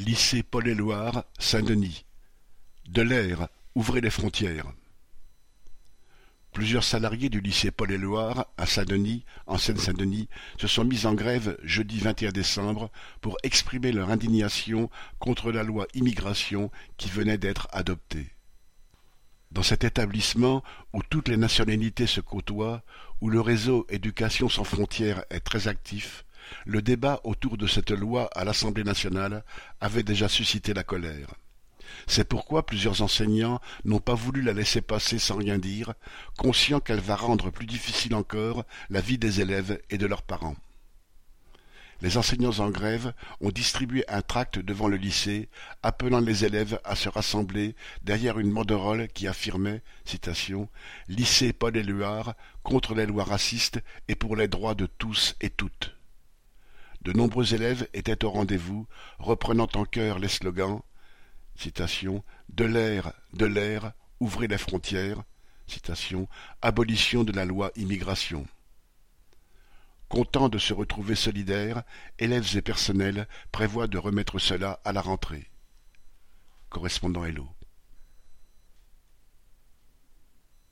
Lycée Paul-Éluard, Saint-Denis. De l'air, ouvrez les frontières. Plusieurs salariés du lycée Paul-Éluard, à Saint-Denis, en Seine-Saint-Denis, se sont mis en grève jeudi 21 décembre pour exprimer leur indignation contre la loi immigration qui venait d'être adoptée. Dans cet établissement où toutes les nationalités se côtoient, où le réseau Éducation sans frontières est très actif, le débat autour de cette loi à l'Assemblée nationale avait déjà suscité la colère. C'est pourquoi plusieurs enseignants n'ont pas voulu la laisser passer sans rien dire, conscients qu'elle va rendre plus difficile encore la vie des élèves et de leurs parents. Les enseignants en grève ont distribué un tract devant le lycée appelant les élèves à se rassembler derrière une banderole qui affirmait citation, Lycée Paul Éluard contre les lois racistes et pour les droits de tous et toutes. De nombreux élèves étaient au rendez-vous, reprenant en chœur les slogans De l'air, de l'air, ouvrez frontières, citation, abolition de la loi immigration. Contents de se retrouver solidaires, élèves et personnels prévoient de remettre cela à la rentrée. Correspondant Hello.